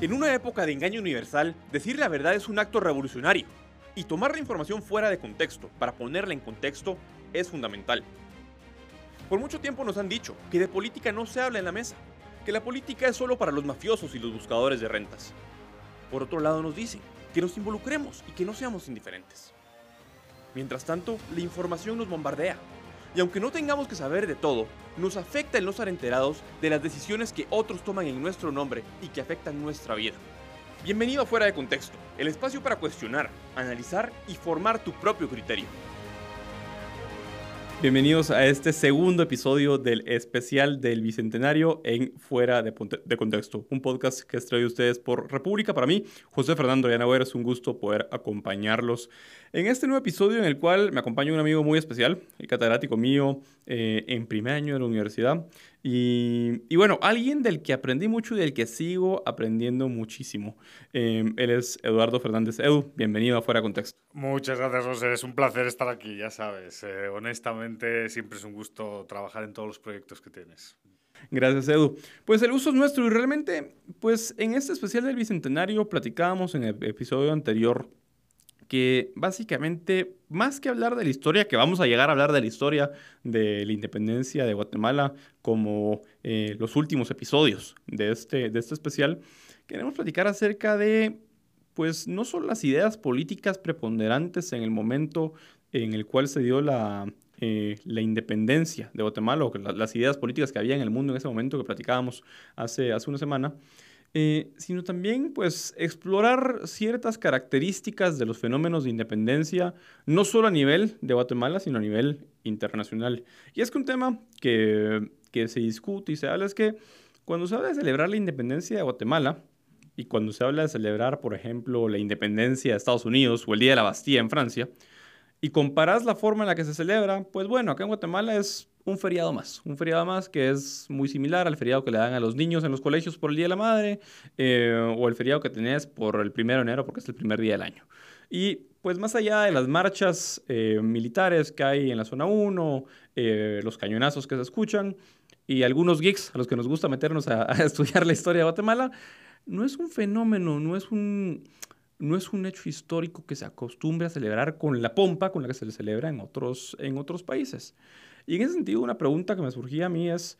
En una época de engaño universal, decir la verdad es un acto revolucionario, y tomar la información fuera de contexto para ponerla en contexto es fundamental. Por mucho tiempo nos han dicho que de política no se habla en la mesa, que la política es solo para los mafiosos y los buscadores de rentas. Por otro lado nos dicen que nos involucremos y que no seamos indiferentes. Mientras tanto, la información nos bombardea, y aunque no tengamos que saber de todo, nos afecta el no estar enterados de las decisiones que otros toman en nuestro nombre y que afectan nuestra vida. Bienvenido a Fuera de Contexto, el espacio para cuestionar, analizar y formar tu propio criterio. Bienvenidos a este segundo episodio del especial del Bicentenario en Fuera de, Contexto, un podcast que es traído ustedes por República. Para mí, José Fernando Llanaver, es un gusto poder acompañarlos en este nuevo episodio en el cual me acompaña un amigo muy especial, el catedrático mío eh, en primer año de la universidad. Y, y, bueno, alguien del que aprendí mucho y del que sigo aprendiendo muchísimo. Em, él es Eduardo Fernández. Edu, bienvenido a Fuera Contexto. Muchas gracias, José. Es un placer estar aquí, ya sabes. Eh, honestamente, siempre es un gusto trabajar en todos los proyectos que tienes. Gracias, Edu. Pues el uso es nuestro y realmente, pues en este especial del Bicentenario platicábamos en el episodio anterior que básicamente, más que hablar de la historia, que vamos a llegar a hablar de la historia de la independencia de Guatemala como eh, los últimos episodios de este, de este especial, queremos platicar acerca de, pues, no solo las ideas políticas preponderantes en el momento en el cual se dio la, eh, la independencia de Guatemala, o las ideas políticas que había en el mundo en ese momento que platicábamos hace, hace una semana, eh, sino también pues explorar ciertas características de los fenómenos de independencia, no solo a nivel de Guatemala, sino a nivel internacional. Y es que un tema que, que se discute y se habla es que cuando se habla de celebrar la independencia de Guatemala, y cuando se habla de celebrar, por ejemplo, la independencia de Estados Unidos o el Día de la Bastilla en Francia, y comparas la forma en la que se celebra, pues bueno, acá en Guatemala es un feriado más, un feriado más que es muy similar al feriado que le dan a los niños en los colegios por el Día de la Madre eh, o el feriado que tenés por el primero de enero porque es el primer día del año. Y pues más allá de las marchas eh, militares que hay en la zona 1, eh, los cañonazos que se escuchan y algunos geeks a los que nos gusta meternos a, estudiar la historia de Guatemala, no es un fenómeno, no es un, no es un hecho histórico que se acostumbre a celebrar con la pompa con la que se le celebra en otros, en otros países. Y en ese sentido, una pregunta que me surgía a mí es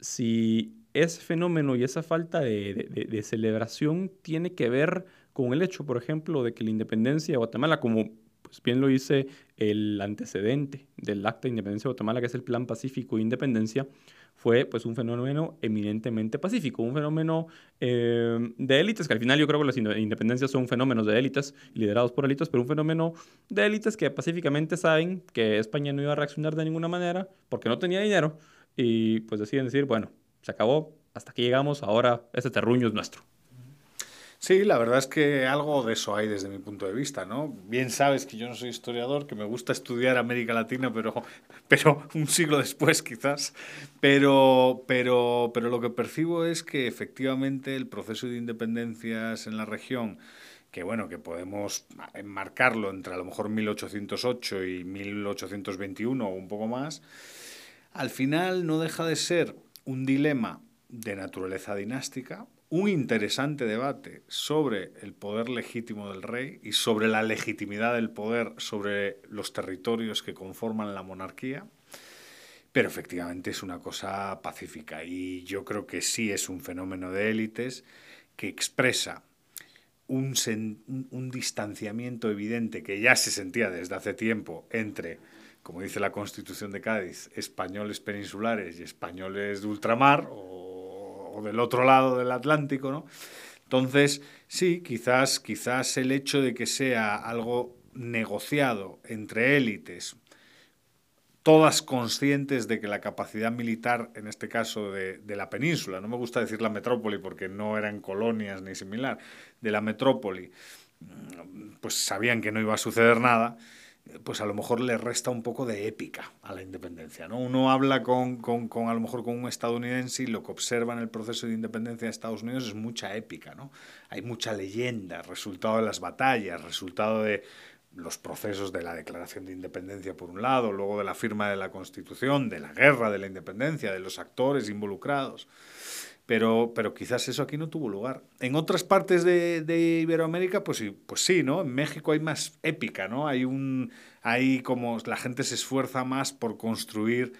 si ese fenómeno y esa falta de, celebración tiene que ver con el hecho, por ejemplo, de que la independencia de Guatemala, como pues bien lo dice el antecedente del Acta de Independencia de Guatemala, que es el Plan Pacífico de Independencia, fue pues un fenómeno eminentemente pacífico, un fenómeno eh, de élites, que al final yo creo que las independencias son fenómenos de élites, liderados por élites, pero un fenómeno de élites que pacíficamente saben que España no iba a reaccionar de ninguna manera porque no tenía dinero y pues deciden decir, bueno, se acabó, hasta aquí llegamos, ahora ese terruño es nuestro. Sí, la verdad es que algo de eso hay desde mi punto de vista, ¿no? Bien sabes que yo no soy historiador, que me gusta estudiar América Latina, pero, pero un siglo después quizás. Pero, pero, pero lo que percibo es que efectivamente el proceso de independencias en la región, que bueno, que podemos enmarcarlo entre a lo mejor 1808 y 1821 o un poco más, al final no deja de ser un dilema de naturaleza dinástica, un interesante debate sobre el poder legítimo del rey y sobre la legitimidad del poder sobre los territorios que conforman la monarquía, pero efectivamente es una cosa pacífica y yo creo que sí es un fenómeno de élites que expresa un, un, distanciamiento evidente que ya se sentía desde hace tiempo entre, como dice la Constitución de Cádiz, españoles peninsulares y españoles de ultramar del otro lado del Atlántico, ¿no? Entonces, sí, quizás, quizás el hecho de que sea algo negociado entre élites, todas conscientes de que la capacidad militar, en este caso de, de, la península, no me gusta decir la metrópoli porque no eran colonias ni similar, de la metrópoli, pues sabían que no iba a suceder nada, pues a lo mejor le resta un poco de épica a la independencia. ¿no? Uno habla con, con, con, a lo mejor con un estadounidense y lo que observa en el proceso de independencia de Estados Unidos es mucha épica. ¿no? Hay mucha leyenda, resultado de las batallas, resultado de los procesos de la declaración de independencia por un lado, luego de la firma de la Constitución, de la guerra de la independencia, de los actores involucrados. Pero, pero quizás eso aquí no tuvo lugar. En otras partes de, de, Iberoamérica, pues sí, pues sí, ¿no? En México hay más épica, ¿no? Hay un, hay como la gente se esfuerza más por construir,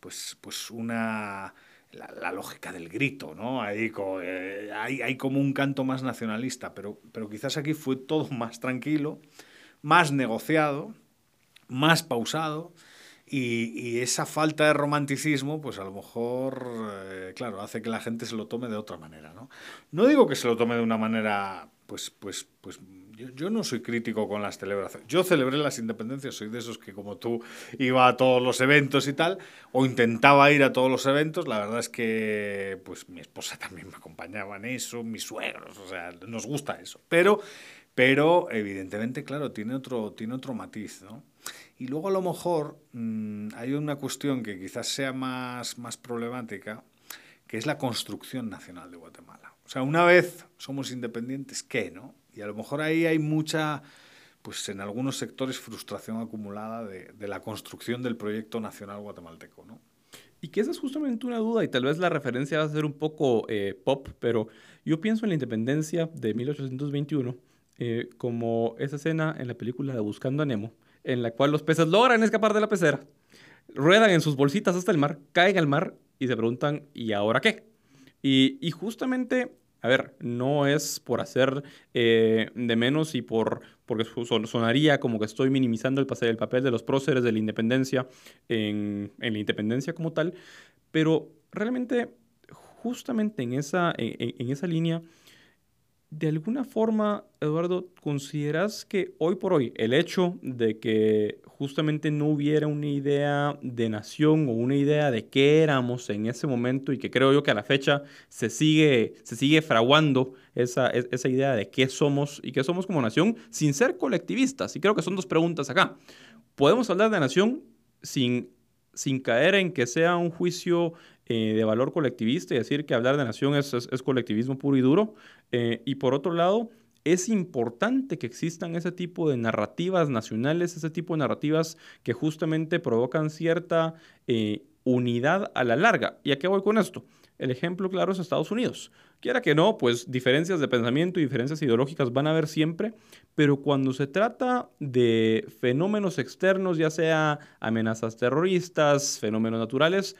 pues, pues una, la, lógica del grito, ¿no? Hay, eh, hay, hay, como un canto más nacionalista, pero, pero quizás aquí fue todo más tranquilo, más negociado, más pausado y, esa falta de romanticismo, pues a lo mejor, eh, claro, hace que la gente se lo tome de otra manera, ¿no? No digo que se lo tome de una manera, pues, pues, pues, yo, no soy crítico con las celebraciones. Yo celebré las independencias, soy de esos que como tú iba a todos los eventos y tal, o intentaba ir a todos los eventos. La verdad es que, pues, mi esposa también me acompañaba en eso, mis suegros, o sea, nos gusta eso. Pero, pero evidentemente, claro, tiene otro, tiene otro matiz, ¿no? Y luego a lo mejor mm, hay una cuestión que quizás sea más, más problemática, que es la construcción nacional de Guatemala. O sea, una vez somos independientes, ¿qué? No? Y a lo mejor ahí hay mucha, pues en algunos sectores, frustración acumulada de, de la construcción del proyecto nacional guatemalteco, ¿no? Y que esa es justamente una duda, y tal vez la referencia va a ser un poco eh, pop, pero yo pienso en la independencia de 1821 eh, como esa escena en la película de Buscando a Nemo, en la cual los peces logran escapar de la pecera, ruedan en sus bolsitas hasta el mar, caen al mar y se preguntan, ¿y ahora qué? Y, justamente, a ver, no es por hacer eh, de menos y por porque sonaría como que estoy minimizando el, el papel de los próceres de la independencia en, la independencia como tal, pero realmente justamente en esa, en esa línea de alguna forma, Eduardo, ¿consideras que hoy por hoy el hecho de que justamente no hubiera una idea de nación o una idea de qué éramos en ese momento y que creo yo que a la fecha se sigue, se sigue fraguando esa, esa idea de qué somos y qué somos como nación sin ser colectivistas? Y creo que son dos preguntas acá. ¿Podemos hablar de nación sin, sin caer en que sea un juicio eh, de valor colectivista y decir que hablar de nación es, colectivismo puro y duro. Eh, y por otro lado, es importante que existan ese tipo de narrativas nacionales, ese tipo de narrativas que justamente provocan cierta eh, unidad a la larga. ¿Y a qué voy con esto? El ejemplo claro es Estados Unidos. Quiera que no, pues diferencias de pensamiento y diferencias ideológicas van a haber siempre, pero cuando se trata de fenómenos externos, ya sea amenazas terroristas, fenómenos naturales,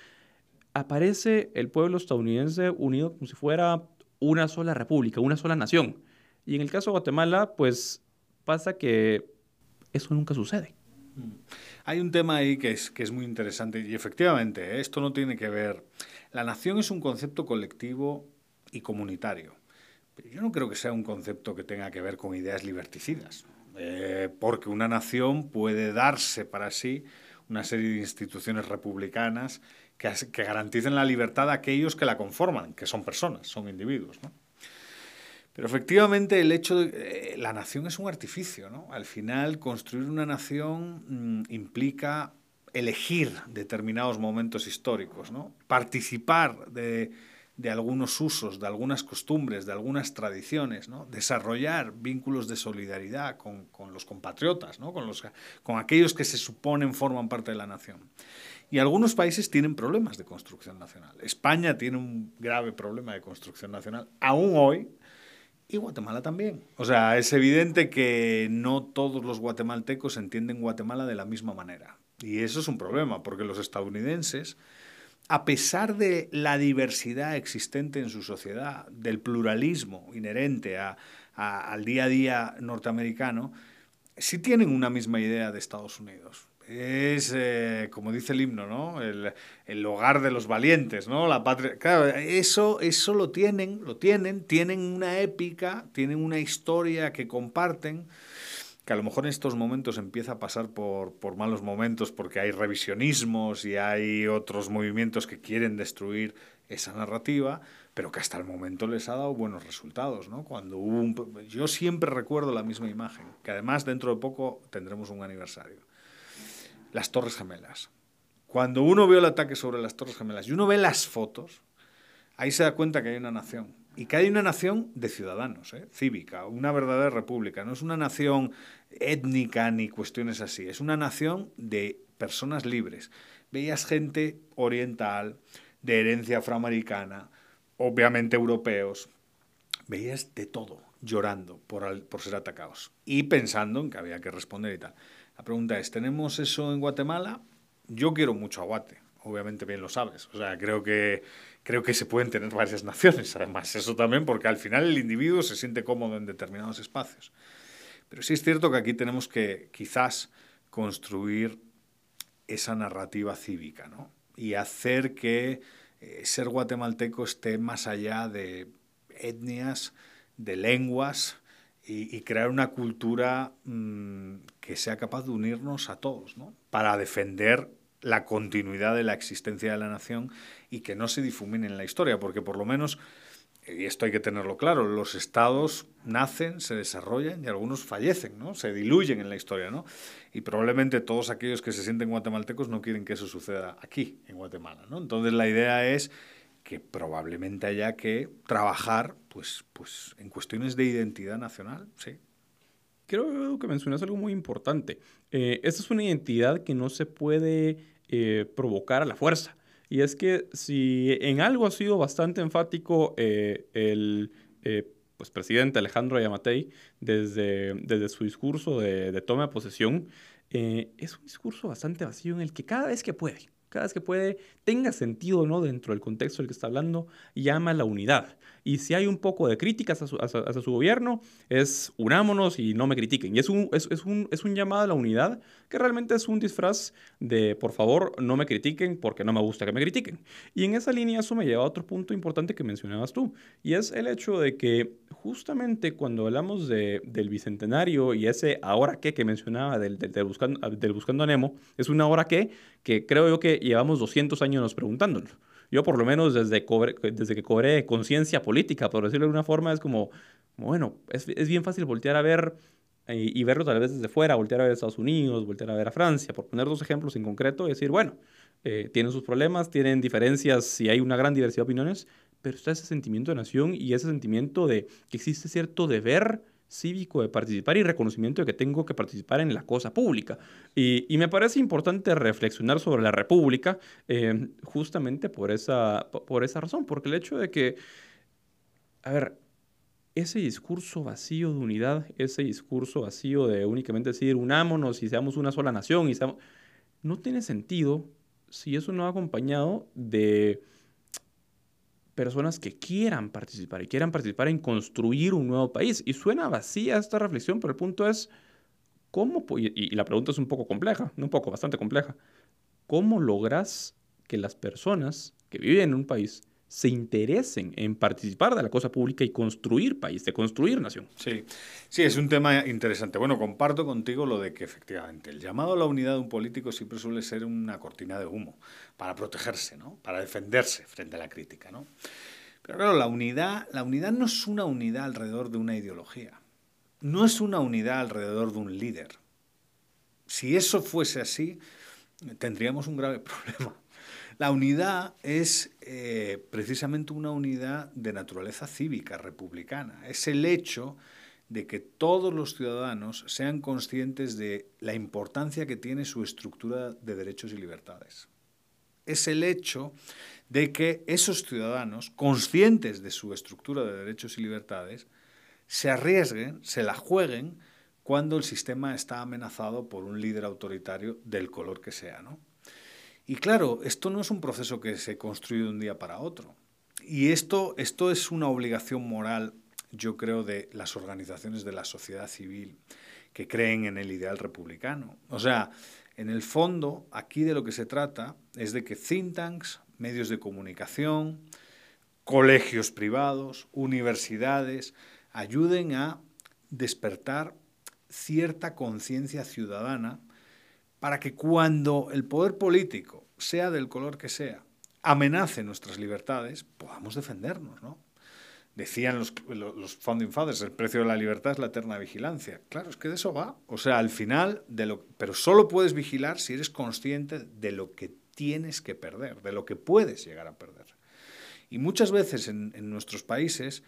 aparece el pueblo estadounidense unido como si fuera una sola república, una sola nación. Y en el caso de Guatemala, pues pasa que eso nunca sucede. Mm. Hay un tema ahí que es, que es muy interesante y efectivamente, ¿eh? esto no tiene que ver. La nación es un concepto colectivo y comunitario. Pero yo no creo que sea un concepto que tenga que ver con ideas liberticidas, eh, porque una nación puede darse para sí una serie de instituciones republicanas que, garanticen la libertad a aquellos que la conforman, que son personas, son individuos. ¿no? Pero efectivamente el hecho de... Eh, la nación es un artificio, ¿no? Al final construir una nación mm, implica elegir determinados momentos históricos, ¿no? Participar de, de, algunos usos, de algunas costumbres, de algunas tradiciones, ¿no? Desarrollar vínculos de solidaridad con, con los compatriotas, ¿no? Con, los, con aquellos que se suponen forman parte de la nación. Y algunos países tienen problemas de construcción nacional. España tiene un grave problema de construcción nacional, aún hoy, y Guatemala también. O sea, es evidente que no todos los guatemaltecos entienden Guatemala de la misma manera. Y eso es un problema, porque los estadounidenses, a pesar de la diversidad existente en su sociedad, del pluralismo inherente al día a día norteamericano, sí tienen una misma idea de Estados Unidos es, eh, como dice el himno, ¿no? El, el, hogar de los valientes, ¿no? La patria. Claro, eso, eso lo tienen, lo tienen, tienen una épica, tienen una historia que comparten, que a lo mejor en estos momentos empieza a pasar por, por malos momentos porque hay revisionismos y hay otros movimientos que quieren destruir esa narrativa, pero que hasta el momento les ha dado buenos resultados, ¿no? Cuando. Yo siempre recuerdo la misma imagen, que además dentro de poco tendremos un aniversario las Torres Gemelas. Cuando uno ve el ataque sobre las Torres Gemelas y uno ve las fotos, ahí se da cuenta que hay una nación. Y que hay una nación de ciudadanos, ¿eh? cívica, una verdadera república. No es una nación étnica ni cuestiones así. Es una nación de personas libres. Veías gente oriental, de herencia afroamericana, obviamente europeos, veías de todo, llorando por, por ser atacados y pensando en que había que responder y tal. La pregunta es, ¿tenemos eso en Guatemala? Yo quiero mucho a Guate, obviamente bien lo sabes. O sea, creo que, creo que se pueden tener varias naciones, además. Eso también, porque al final el individuo se siente cómodo en determinados espacios. Pero sí es cierto que aquí tenemos que quizás construir esa narrativa cívica, ¿no? Y hacer que eh, ser guatemalteco esté más allá de etnias, de lenguas y, crear una cultura mm, que sea capaz de unirnos a todos, ¿no? Para defender la continuidad de la existencia de la nación y que no se difumine en la historia, porque por lo menos, y esto hay que tenerlo claro, los estados nacen, se desarrollan y algunos fallecen, ¿no? Se diluyen en la historia, ¿no? Y probablemente todos aquellos que se sienten guatemaltecos no quieren que eso suceda aquí, en Guatemala, ¿no? Entonces la idea es que probablemente haya que trabajar pues, pues en cuestiones de identidad nacional, sí. Creo que mencionas algo muy importante. Eh, esta es una identidad que no se puede eh, provocar a la fuerza. Y es que si en algo ha sido bastante enfático eh, el pues, presidente Alejandro Yamatei desde, desde su discurso de, de toma de posesión, es un discurso bastante vacío en el que cada vez que puede, cada vez que puede, tenga sentido no dentro del contexto del que está hablando, llama a la unidad. Y si hay un poco de críticas a su, su gobierno, es unámonos y no me critiquen. Y es un, es, es, un, es un llamado a la unidad que realmente es un disfraz de, por favor, no me critiquen porque no me gusta que me critiquen. Y en esa línea eso me lleva a otro punto importante que mencionabas tú, y es el hecho de que justamente cuando hablamos de, del Bicentenario y ese ahora qué que mencionaba del, del, buscando, del Buscando a Nemo, es una ahora qué que creo yo que llevamos 200 años preguntándolo. Yo por lo menos desde, desde que cobré conciencia política, por decirlo de alguna forma, es como, bueno, es, es bien fácil voltear a ver y, y, verlo tal vez desde fuera, voltear a ver a Estados Unidos, voltear a ver a Francia, por poner dos ejemplos en concreto y decir, bueno, eh, tienen sus problemas, tienen diferencias, y hay una gran diversidad de opiniones, pero está ese sentimiento de nación y ese sentimiento de que existe cierto deber cívico de participar y reconocimiento de que tengo que participar en la cosa pública. Y, y me parece importante reflexionar sobre la república eh, justamente por esa, por esa razón, porque el hecho de que, a ver, ese discurso vacío de unidad, ese discurso vacío de únicamente decir unámonos y seamos una sola nación, y seamos... no tiene sentido si eso no va acompañado de personas que quieran participar y quieran participar en construir un nuevo país. Y suena vacía esta reflexión, pero el punto es, ¿cómo? Y, la pregunta es un poco compleja, no un poco, bastante compleja. ¿Cómo logras que las personas que viven en un país se interesen en participar de la cosa pública y construir país, de construir nación. Sí, sí, es un tema interesante. Bueno, comparto contigo lo de que efectivamente el llamado a la unidad de un político siempre suele ser una cortina de humo para protegerse, ¿no? Para defenderse frente a la crítica, ¿no? Pero claro, la unidad, la unidad no es una unidad alrededor de una ideología. No es una unidad alrededor de un líder. Si eso fuese así, tendríamos un grave problema. La unidad es eh, precisamente una unidad de naturaleza cívica, republicana. Es el hecho de que todos los ciudadanos sean conscientes de la importancia que tiene su estructura de derechos y libertades. Es el hecho de que esos ciudadanos, conscientes de su estructura de derechos y libertades, se arriesguen, se la jueguen cuando el sistema está amenazado por un líder autoritario del color que sea, ¿no? Y claro, esto no es un proceso que se construye de un día para otro. Y esto, esto es una obligación moral, yo creo, de las organizaciones de la sociedad civil que creen en el ideal republicano. O sea, en el fondo, aquí de lo que se trata es de que think tanks, medios de comunicación, colegios privados, universidades, ayuden a despertar cierta conciencia ciudadana para que cuando el poder político, sea del color que sea, amenace nuestras libertades, podamos defendernos, ¿no? Decían los, los, founding fathers, el precio de la libertad es la eterna vigilancia. Claro, es que de eso va. O sea, al final, de lo, pero solo puedes vigilar si eres consciente de lo que tienes que perder, de lo que puedes llegar a perder. Y muchas veces en, en nuestros países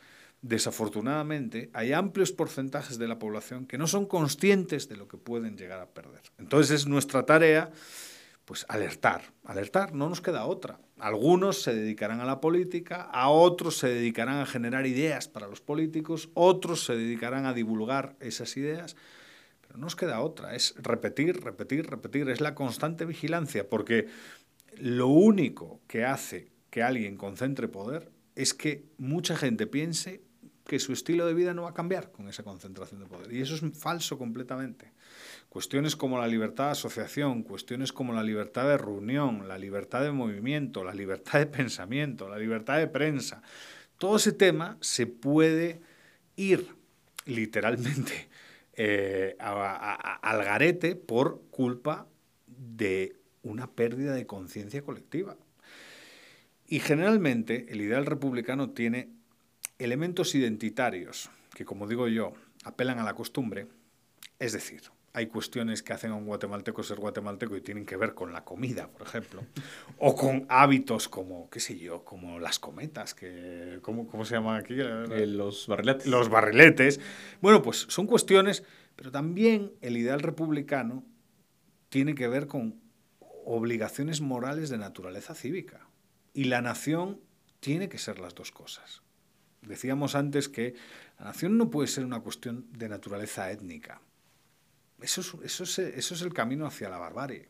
desafortunadamente, hay amplios porcentajes de la población que no son conscientes de lo que pueden llegar a perder. Entonces es nuestra tarea pues alertar, alertar, no nos queda otra. Algunos se dedicarán a la política, a otros se dedicarán a generar ideas para los políticos, otros se dedicarán a divulgar esas ideas, pero no nos queda otra, es repetir, repetir, repetir, es la constante vigilancia, porque lo único que hace que alguien concentre poder es que mucha gente piense que su estilo de vida no va a cambiar con esa concentración de poder. Y eso es falso completamente. Cuestiones como la libertad de asociación, cuestiones como la libertad de reunión, la libertad de movimiento, la libertad de pensamiento, la libertad de prensa, todo ese tema se puede ir literalmente eh, al garete por culpa de una pérdida de conciencia colectiva. Y generalmente el ideal republicano tiene elementos identitarios que, como digo yo, apelan a la costumbre, es decir, hay cuestiones que hacen a un guatemalteco ser guatemalteco y tienen que ver con la comida, por ejemplo, o con hábitos como, qué sé yo, como las cometas, que, ¿cómo, cómo se llaman aquí? Eh, los barriletes. Los barriletes. Bueno, pues son cuestiones, pero también el ideal republicano tiene que ver con obligaciones morales de naturaleza cívica. Y la nación tiene que ser las dos cosas. Decíamos antes que la nación no puede ser una cuestión de naturaleza étnica. Eso es, eso es, el camino hacia la barbarie.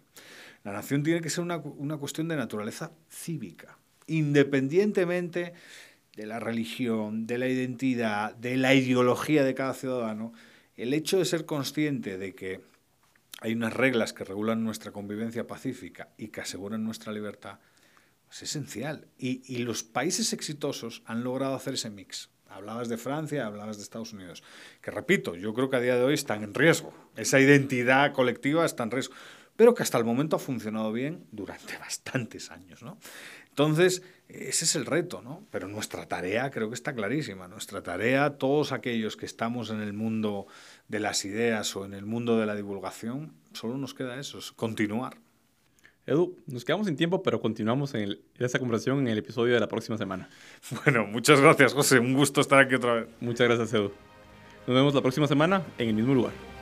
La nación tiene que ser una, una cuestión de naturaleza cívica, independientemente de la religión, de la identidad, de la ideología de cada ciudadano. El hecho de ser consciente de que hay unas reglas que regulan nuestra convivencia pacífica y que aseguran nuestra libertad es esencial. Y, los países exitosos han logrado hacer ese mix. Hablabas de Francia, hablabas de Estados Unidos. Que repito, yo creo que a día de hoy están en riesgo. Esa identidad colectiva está en riesgo. Pero que hasta el momento ha funcionado bien durante bastantes años. ¿no? Entonces, ese es el reto, ¿no? Pero nuestra tarea creo que está clarísima. Nuestra tarea, todos aquellos que estamos en el mundo de las ideas o en el mundo de la divulgación, solo nos queda eso, continuar. Edu, nos quedamos sin tiempo, pero continuamos en, esta conversación en el episodio de la próxima semana. Bueno, muchas gracias, José. Un gusto estar aquí otra vez. Muchas gracias, Edu. Nos vemos la próxima semana en el mismo lugar.